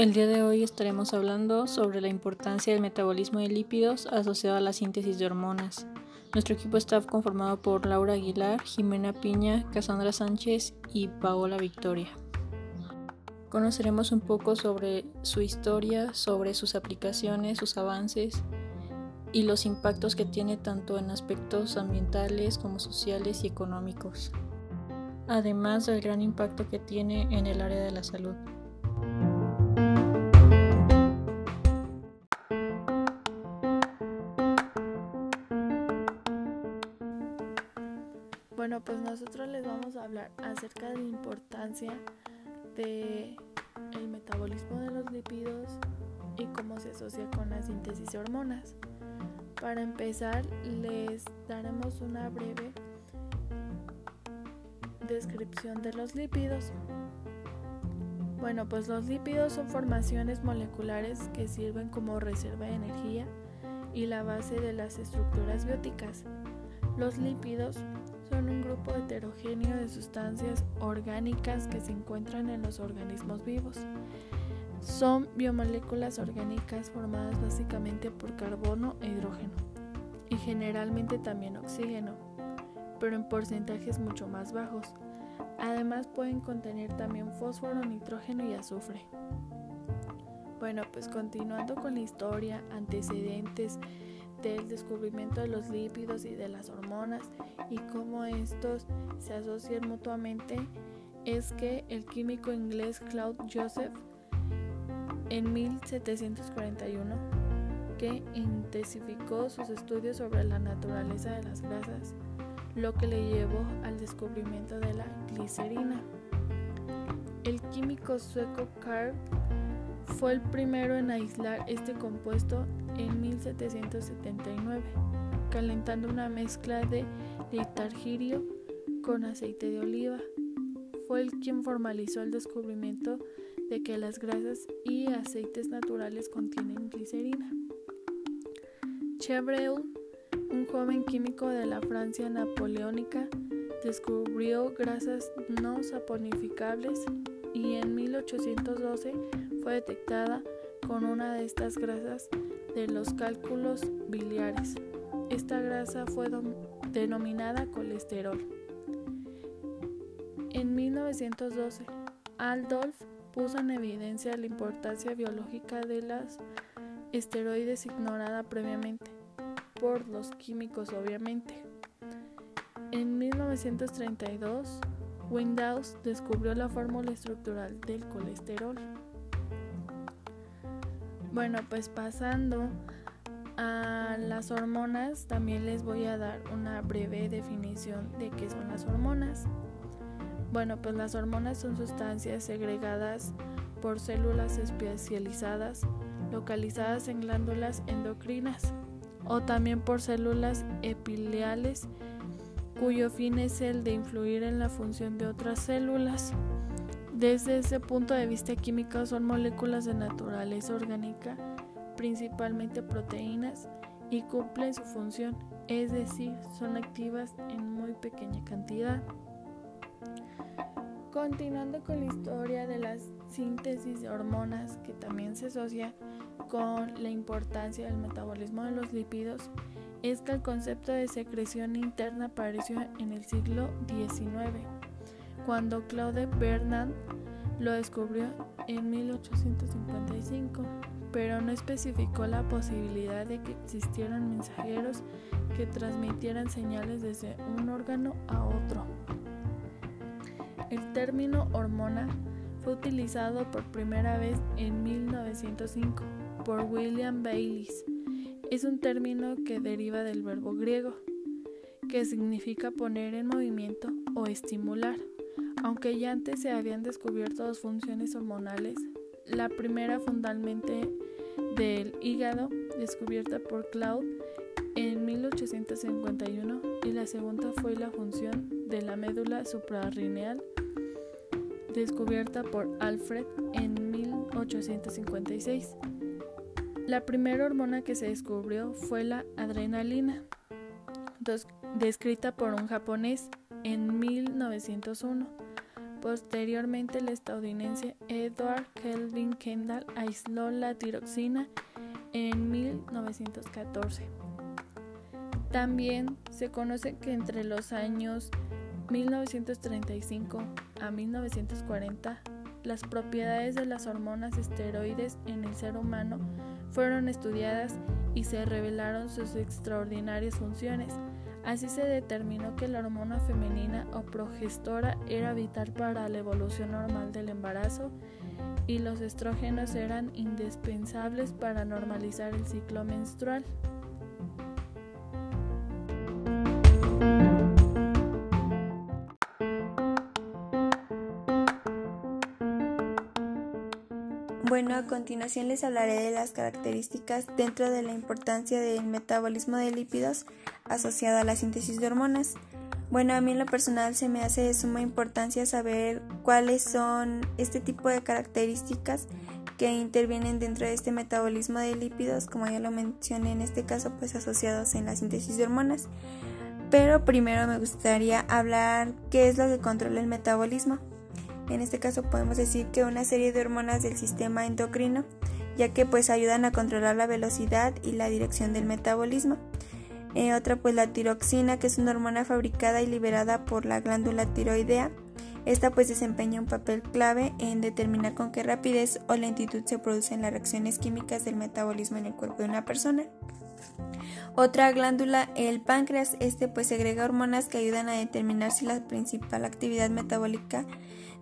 El día de hoy estaremos hablando sobre la importancia del metabolismo de lípidos asociado a la síntesis de hormonas. Nuestro equipo está conformado por Laura Aguilar, Jimena Piña, Cassandra Sánchez y Paola Victoria. Conoceremos un poco sobre su historia, sobre sus aplicaciones, sus avances y los impactos que tiene tanto en aspectos ambientales como sociales y económicos, además del gran impacto que tiene en el área de la salud. Bueno, pues nosotros les vamos a hablar acerca de la importancia de el metabolismo de los lípidos y cómo se asocia con la síntesis de hormonas. Para empezar, les daremos una breve descripción de los lípidos. Bueno, pues los lípidos son formaciones moleculares que sirven como reserva de energía y la base de las estructuras bióticas. Los lípidos son un grupo heterogéneo de sustancias orgánicas que se encuentran en los organismos vivos. Son biomoléculas orgánicas formadas básicamente por carbono e hidrógeno y generalmente también oxígeno, pero en porcentajes mucho más bajos. Además pueden contener también fósforo, nitrógeno y azufre. Bueno, pues continuando con la historia, antecedentes, del descubrimiento de los lípidos y de las hormonas y cómo estos se asocian mutuamente es que el químico inglés Claude Joseph en 1741 que intensificó sus estudios sobre la naturaleza de las grasas, lo que le llevó al descubrimiento de la glicerina. El químico sueco Karl fue el primero en aislar este compuesto en 1779, calentando una mezcla de litargirio con aceite de oliva. Fue el quien formalizó el descubrimiento de que las grasas y aceites naturales contienen glicerina. Chevreul, un joven químico de la Francia napoleónica, descubrió grasas no saponificables y en 1812 fue detectada con una de estas grasas de los cálculos biliares. Esta grasa fue denominada colesterol. En 1912, Aldolf puso en evidencia la importancia biológica de las esteroides ignorada previamente por los químicos obviamente. En 1932, Windows descubrió la fórmula estructural del colesterol. Bueno, pues pasando a las hormonas, también les voy a dar una breve definición de qué son las hormonas. Bueno, pues las hormonas son sustancias segregadas por células especializadas localizadas en glándulas endocrinas o también por células epiteliales cuyo fin es el de influir en la función de otras células. Desde ese punto de vista químico son moléculas de naturaleza orgánica, principalmente proteínas, y cumplen su función, es decir, son activas en muy pequeña cantidad. Continuando con la historia de la síntesis de hormonas, que también se asocia con la importancia del metabolismo de los lípidos, es que el concepto de secreción interna apareció en el siglo XIX cuando Claude Bernard lo descubrió en 1855, pero no especificó la posibilidad de que existieran mensajeros que transmitieran señales desde un órgano a otro. El término hormona fue utilizado por primera vez en 1905 por William Bayliss. Es un término que deriva del verbo griego, que significa poner en movimiento o estimular. Aunque ya antes se habían descubierto dos funciones hormonales, la primera fundamentalmente del hígado, descubierta por Claude en 1851, y la segunda fue la función de la médula suprarrenal, descubierta por Alfred en 1856. La primera hormona que se descubrió fue la adrenalina, descrita por un japonés en 1901. Posteriormente, el estadounidense Edward Kelvin Kendall aisló la tiroxina en 1914. También se conoce que entre los años 1935 a 1940 las propiedades de las hormonas esteroides en el ser humano fueron estudiadas y se revelaron sus extraordinarias funciones. Así se determinó que la hormona femenina o progestora era vital para la evolución normal del embarazo y los estrógenos eran indispensables para normalizar el ciclo menstrual. Bueno, a continuación les hablaré de las características dentro de la importancia del metabolismo de lípidos asociado a la síntesis de hormonas. Bueno, a mí en lo personal se me hace de suma importancia saber cuáles son este tipo de características que intervienen dentro de este metabolismo de lípidos, como ya lo mencioné en este caso, pues asociados en la síntesis de hormonas. Pero primero me gustaría hablar qué es lo que controla el metabolismo. En este caso podemos decir que una serie de hormonas del sistema endocrino, ya que pues ayudan a controlar la velocidad y la dirección del metabolismo. Eh, otra pues la tiroxina, que es una hormona fabricada y liberada por la glándula tiroidea. Esta pues desempeña un papel clave en determinar con qué rapidez o lentitud se producen las reacciones químicas del metabolismo en el cuerpo de una persona. Otra glándula, el páncreas, este pues segrega hormonas que ayudan a determinar si la principal actividad metabólica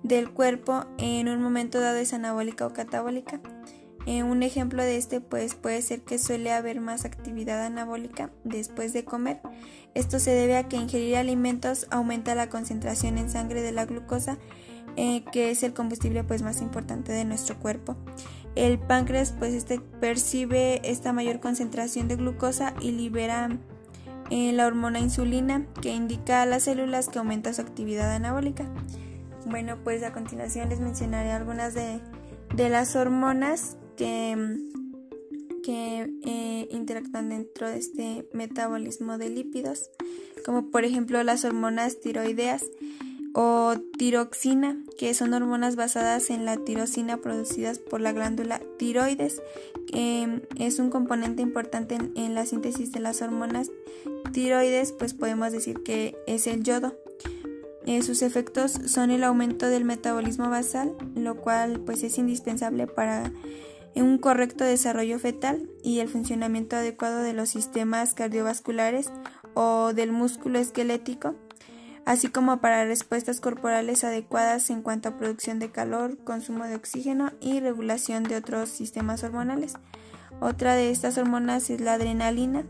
del cuerpo en un momento dado es anabólica o catabólica. Eh, un ejemplo de este pues, puede ser que suele haber más actividad anabólica después de comer. Esto se debe a que ingerir alimentos aumenta la concentración en sangre de la glucosa, eh, que es el combustible pues, más importante de nuestro cuerpo. El páncreas pues este percibe esta mayor concentración de glucosa y libera eh, la hormona insulina que indica a las células que aumenta su actividad anabólica. Bueno, pues a continuación les mencionaré algunas de, las hormonas que, eh, interactúan dentro de este metabolismo de lípidos, como por ejemplo las hormonas tiroideas o tiroxina, que son hormonas basadas en la tirosina producidas por la glándula tiroides, que es un componente importante en, en la síntesis de las hormonas tiroides, pues podemos decir que es el yodo. Eh, sus efectos son el aumento del metabolismo basal, lo cual pues es indispensable para un correcto desarrollo fetal y el funcionamiento adecuado de los sistemas cardiovasculares o del músculo esquelético, así como para respuestas corporales adecuadas en cuanto a producción de calor, consumo de oxígeno y regulación de otros sistemas hormonales. Otra de estas hormonas es la adrenalina.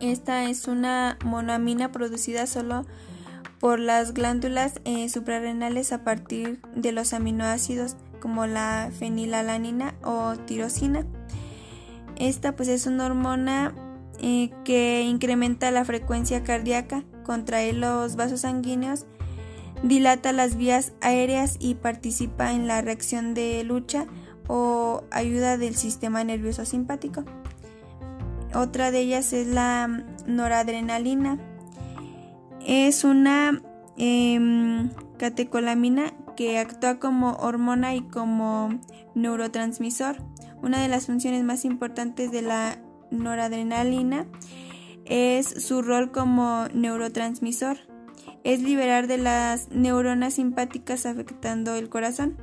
Esta es una monoamina producida solo por las glándulas eh, suprarrenales a partir de los aminoácidos como la fenilalanina o tirosina. Esta pues es una hormona eh, que incrementa la frecuencia cardíaca, contrae los vasos sanguíneos, dilata las vías aéreas y participa en la reacción de lucha o ayuda del sistema nervioso simpático. Otra de ellas es la noradrenalina, es una em, catecolamina que actúa como hormona y como neurotransmisor. Una de las funciones más importantes de la noradrenalina es su rol como neurotransmisor. Es liberar de las neuronas simpáticas afectando el corazón.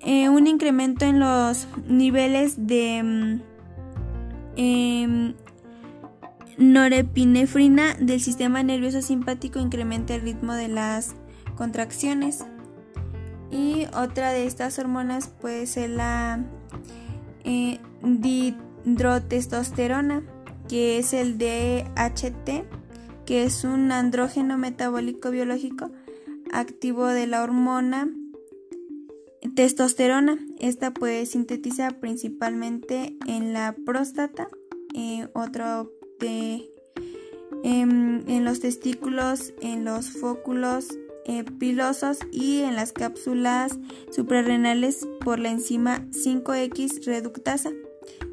Eh, un incremento en los niveles de em, norepinefrina del sistema nervioso simpático incrementa el ritmo de las contracciones. Y otra de estas hormonas puede ser la eh, dihidrotestosterona, que es el DHT, que es un andrógeno metabólico biológico activo de la hormona testosterona. Esta puede sintetizar principalmente en la próstata. Eh, otro Em, en, los testículos, en los fóculos pilosos y en las cápsulas suprarrenales por la enzima 5X reductasa.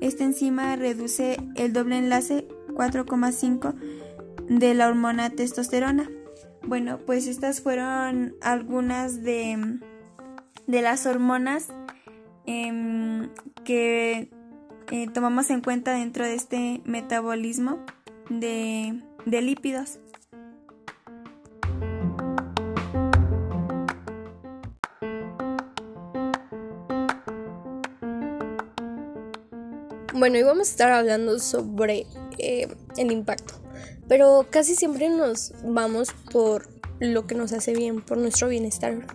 Esta enzima reduce el doble enlace 4,5 de la hormona testosterona. Bueno, pues estas fueron algunas de, de las hormonas em, que eh, tomamos en cuenta dentro de este metabolismo de, de lípidos. Bueno, hoy vamos a estar hablando sobre eh, el impacto, pero casi siempre nos vamos por lo que nos hace bien, por nuestro bienestar.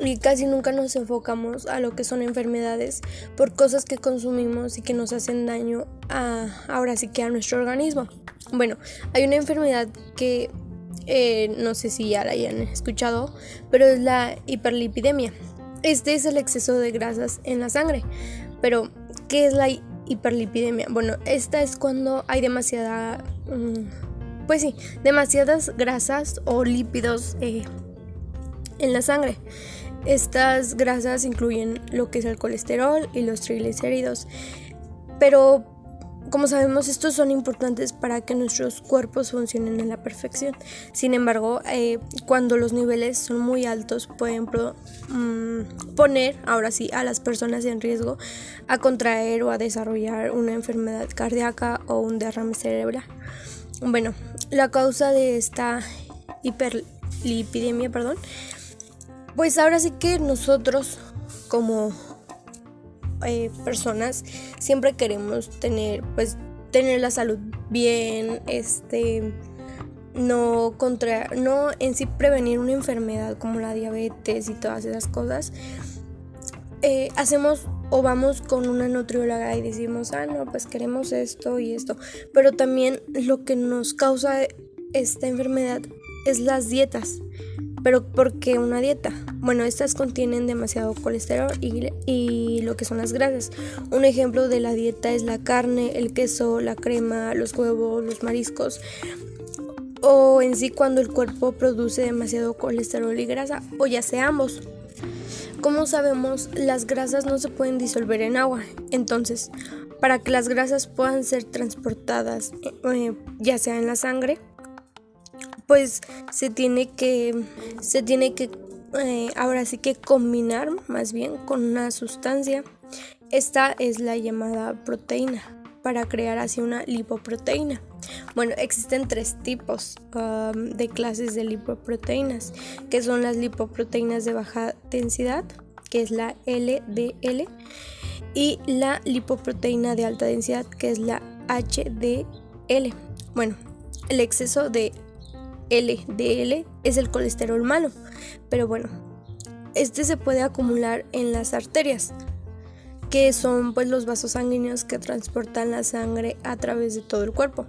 Y casi nunca nos enfocamos a lo que son enfermedades por cosas que consumimos y que nos hacen daño a, ahora sí que a nuestro organismo. Bueno, hay una enfermedad que eh, no sé si ya la hayan escuchado, pero es la hiperlipidemia. Este es el exceso de grasas en la sangre. Pero, ¿qué es la hiperlipidemia. Bueno, esta es cuando hay demasiada, mm, pues sí, demasiadas grasas o lípidos eh, en la sangre. Estas grasas incluyen lo que es el colesterol y los triglicéridos. Pero como sabemos, estos son importantes para que nuestros cuerpos funcionen a la perfección. Sin embargo, eh, cuando los niveles son muy altos, pueden mm, poner, ahora sí, a las personas en riesgo a contraer o a desarrollar una enfermedad cardíaca o un derrame cerebral. Bueno, la causa de esta hiperlipidemia, perdón, pues ahora sí que nosotros como eh, personas siempre queremos tener pues tener la salud bien este no contra no en sí prevenir una enfermedad como la diabetes y todas esas cosas. Eh, hacemos o vamos con una nutrióloga y decimos ah no pues queremos esto y esto pero también lo que nos causa esta enfermedad es las dietas pero ¿por qué una dieta? Bueno, estas contienen demasiado colesterol y, lo que son las grasas. Un ejemplo de la dieta es la carne, el queso, la crema, los huevos, los mariscos. O en sí cuando el cuerpo produce demasiado colesterol y grasa, o ya sea ambos. Como sabemos, las grasas no se pueden disolver en agua. Entonces, para que las grasas puedan ser transportadas, eh, ya sea en la sangre, pues se tiene que, se tiene que, eh, ahora sí que combinar más bien con una sustancia. Esta es la llamada proteína para crear así una lipoproteína. Bueno, existen tres tipos um, de clases de lipoproteínas, que son las lipoproteínas de baja densidad, que es la LDL, y la lipoproteína de alta densidad, que es la HDL. Bueno, el exceso de LDL es el colesterol malo, pero bueno, este se puede acumular en las arterias, que son pues los vasos sanguíneos que transportan la sangre a través de todo el cuerpo.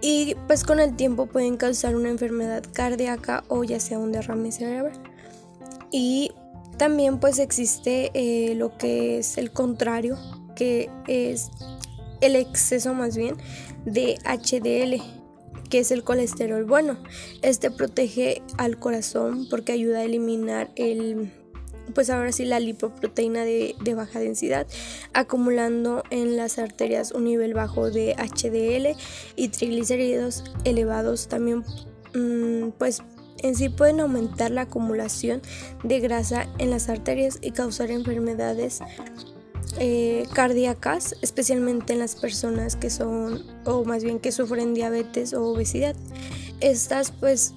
Y pues con el tiempo pueden causar una enfermedad cardíaca o ya sea un derrame cerebral. Y también pues existe eh, lo que es el contrario, que es el exceso más bien de HDL, que es el colesterol bueno. Este protege al corazón porque ayuda a eliminar el pues ahora sí la lipoproteína de, baja densidad, acumulando en las arterias un nivel bajo de HDL y triglicéridos elevados también mm, pues en sí pueden aumentar la acumulación de grasa en las arterias y causar enfermedades eh, cardíacas, especialmente en las personas que son, o más bien que sufren diabetes o obesidad. Estas pues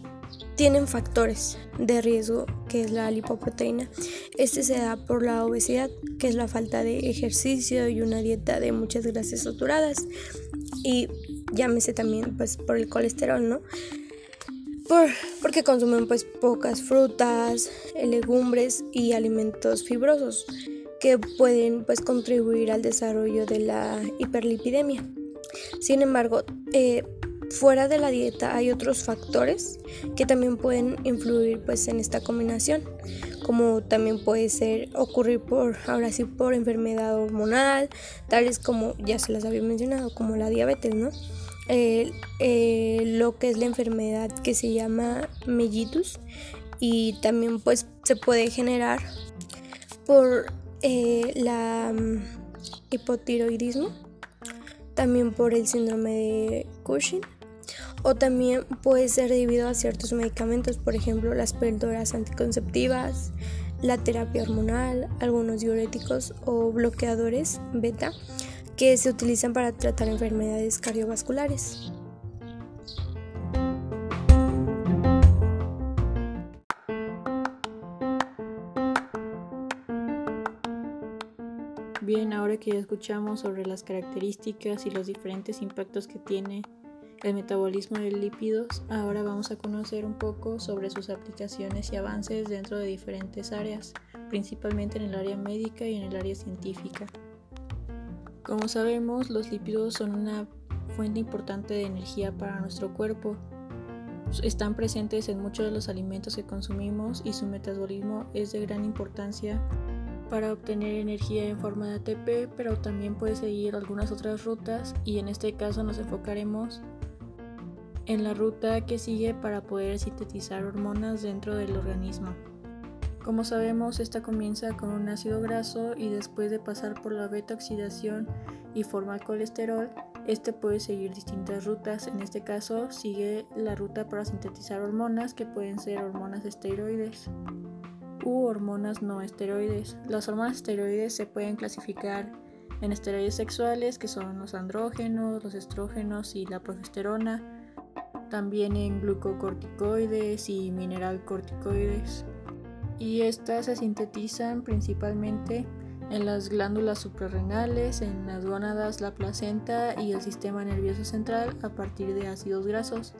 tienen factores de riesgo, que es la lipoproteína. Este se da por la obesidad, que es la falta de ejercicio y una dieta de muchas grasas saturadas. Y llámese también pues por el colesterol, ¿no? Por, porque consumen pues pocas frutas, legumbres y alimentos fibrosos que pueden pues, contribuir al desarrollo de la hiperlipidemia. Sin embargo, eh, fuera de la dieta hay otros factores que también pueden influir pues, en esta combinación, como también puede ser ocurrir por, ahora sí, por enfermedad hormonal, tales como ya se las había mencionado, como la diabetes, ¿no? Eh, lo que es la enfermedad que se llama mellitus y también pues se puede generar por eh, la mm, hipotiroidismo, también por el síndrome de Cushing o también puede ser debido a ciertos medicamentos, por ejemplo las píldoras anticonceptivas, la terapia hormonal, algunos diuréticos o bloqueadores beta que se utilizan para tratar enfermedades cardiovasculares. Que escuchamos sobre las características y los diferentes impactos que tiene el metabolismo de lípidos, ahora vamos a conocer un poco sobre sus aplicaciones y avances dentro de diferentes áreas, principalmente en el área médica y en el área científica. Como sabemos, los lípidos son una fuente importante de energía para nuestro cuerpo. Están presentes en muchos de los alimentos que consumimos y su metabolismo es de gran importancia para obtener energía en forma de ATP, pero también puede seguir algunas otras rutas y en este caso nos enfocaremos en la ruta que sigue para poder sintetizar hormonas dentro del organismo. Como sabemos, esta comienza con un ácido graso y después de pasar por la beta oxidación y formar colesterol, este puede seguir distintas rutas. En este caso, sigue la ruta para sintetizar hormonas que pueden ser hormonas esteroides u hormonas no esteroides. Las hormonas esteroides se pueden clasificar en esteroides sexuales, que son los andrógenos, los estrógenos y la progesterona, también en glucocorticoides y mineralcorticoides. Y estas se sintetizan principalmente en las glándulas suprarrenales, en las gónadas, la placenta y el sistema nervioso central a partir de ácidos grasos.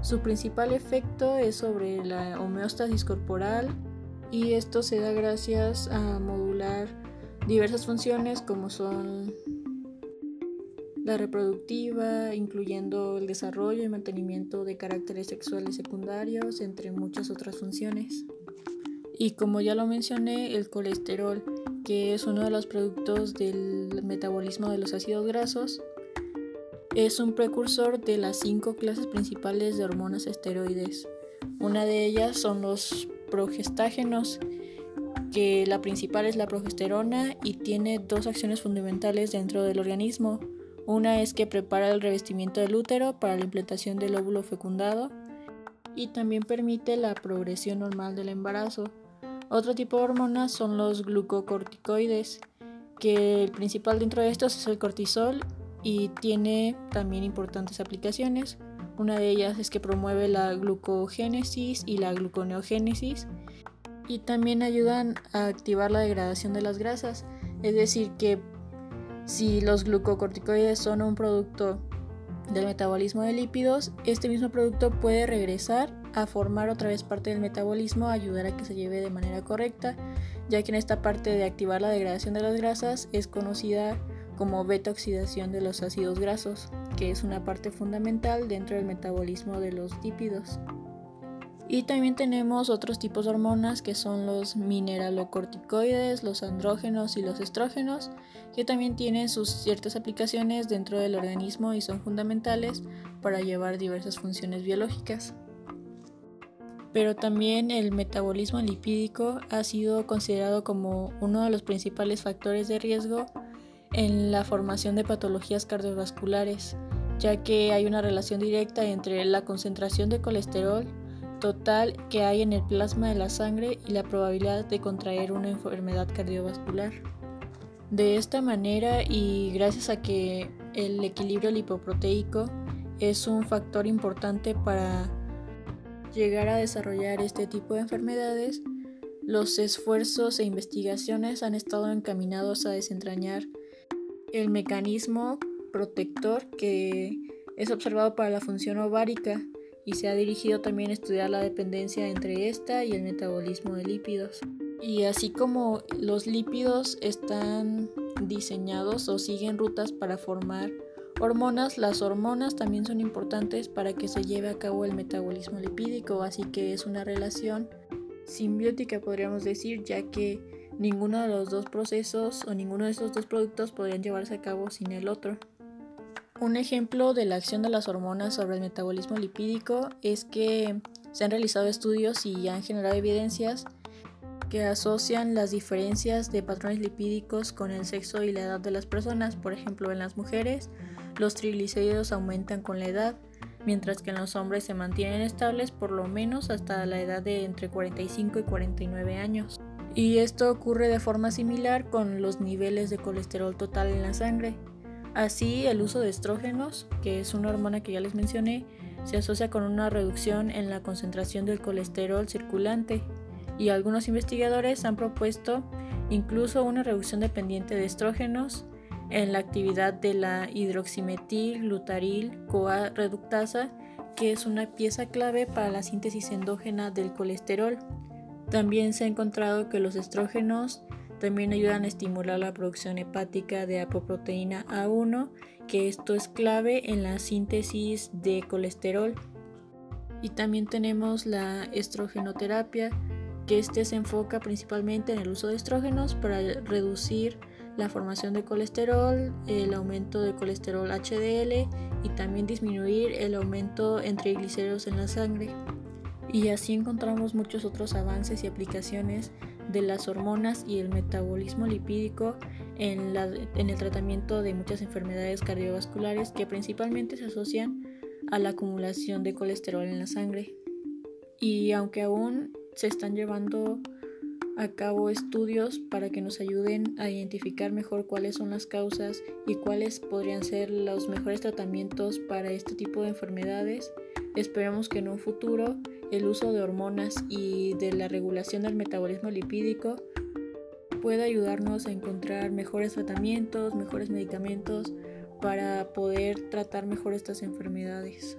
Su principal efecto es sobre la homeostasis corporal y esto se da gracias a modular diversas funciones como son la reproductiva, incluyendo el desarrollo y mantenimiento de caracteres sexuales secundarios, entre muchas otras funciones. Y como ya lo mencioné, el colesterol, que es uno de los productos del metabolismo de los ácidos grasos, es un precursor de las cinco clases principales de hormonas esteroides. Una de ellas son los progestágenos, que la principal es la progesterona y tiene dos acciones fundamentales dentro del organismo. Una es que prepara el revestimiento del útero para la implantación del óvulo fecundado y también permite la progresión normal del embarazo. Otro tipo de hormonas son los glucocorticoides, que el principal dentro de estos es el cortisol y tiene también importantes aplicaciones. Una de ellas es que promueve la glucogénesis y la gluconeogénesis y también ayudan a activar la degradación de las grasas. Es decir, que si los glucocorticoides son un producto del metabolismo de lípidos, este mismo producto puede regresar a formar otra vez parte del metabolismo, ayudar a que se lleve de manera correcta, ya que en esta parte de activar la degradación de las grasas es conocida como beta oxidación de los ácidos grasos, que es una parte fundamental dentro del metabolismo de los lípidos. Y también tenemos otros tipos de hormonas que son los mineralocorticoides, los andrógenos y los estrógenos, que también tienen sus ciertas aplicaciones dentro del organismo y son fundamentales para llevar diversas funciones biológicas. Pero también el metabolismo lipídico ha sido considerado como uno de los principales factores de riesgo en la formación de patologías cardiovasculares, ya que hay una relación directa entre la concentración de colesterol total que hay en el plasma de la sangre y la probabilidad de contraer una enfermedad cardiovascular. De esta manera y gracias a que el equilibrio lipoproteico es un factor importante para llegar a desarrollar este tipo de enfermedades, los esfuerzos e investigaciones han estado encaminados a desentrañar el mecanismo protector que es observado para la función ovárica y se ha dirigido también a estudiar la dependencia entre esta y el metabolismo de lípidos. Y así como los lípidos están diseñados o siguen rutas para formar hormonas, las hormonas también son importantes para que se lleve a cabo el metabolismo lipídico, así que es una relación simbiótica podríamos decir, ya que Ninguno de los dos procesos o ninguno de estos dos productos podrían llevarse a cabo sin el otro. Un ejemplo de la acción de las hormonas sobre el metabolismo lipídico es que se han realizado estudios y han generado evidencias que asocian las diferencias de patrones lipídicos con el sexo y la edad de las personas. Por ejemplo, en las mujeres los triglicéridos aumentan con la edad, mientras que en los hombres se mantienen estables por lo menos hasta la edad de entre 45 y 49 años. Y esto ocurre de forma similar con los niveles de colesterol total en la sangre. Así, el uso de estrógenos, que es una hormona que ya les mencioné, se asocia con una reducción en la concentración del colesterol circulante y algunos investigadores han propuesto incluso una reducción dependiente de estrógenos en la actividad de la hidroximetil glutaril coa reductasa, que es una pieza clave para la síntesis endógena del colesterol. También se ha encontrado que los estrógenos también ayudan a estimular la producción hepática de apoproteína A1, que esto es clave en la síntesis de colesterol. Y también tenemos la estrogenoterapia, que este se enfoca principalmente en el uso de estrógenos para reducir la formación de colesterol, el aumento de colesterol HDL y también disminuir el aumento en triglicéridos en la sangre. Y así encontramos muchos otros avances y aplicaciones de las hormonas y el metabolismo lipídico en, en el tratamiento de muchas enfermedades cardiovasculares que principalmente se asocian a la acumulación de colesterol en la sangre. Y aunque aún se están llevando a cabo estudios para que nos ayuden a identificar mejor cuáles son las causas y cuáles podrían ser los mejores tratamientos para este tipo de enfermedades. Esperamos que en un futuro el uso de hormonas y de la regulación del metabolismo lipídico pueda ayudarnos a encontrar mejores tratamientos, mejores medicamentos para poder tratar mejor estas enfermedades.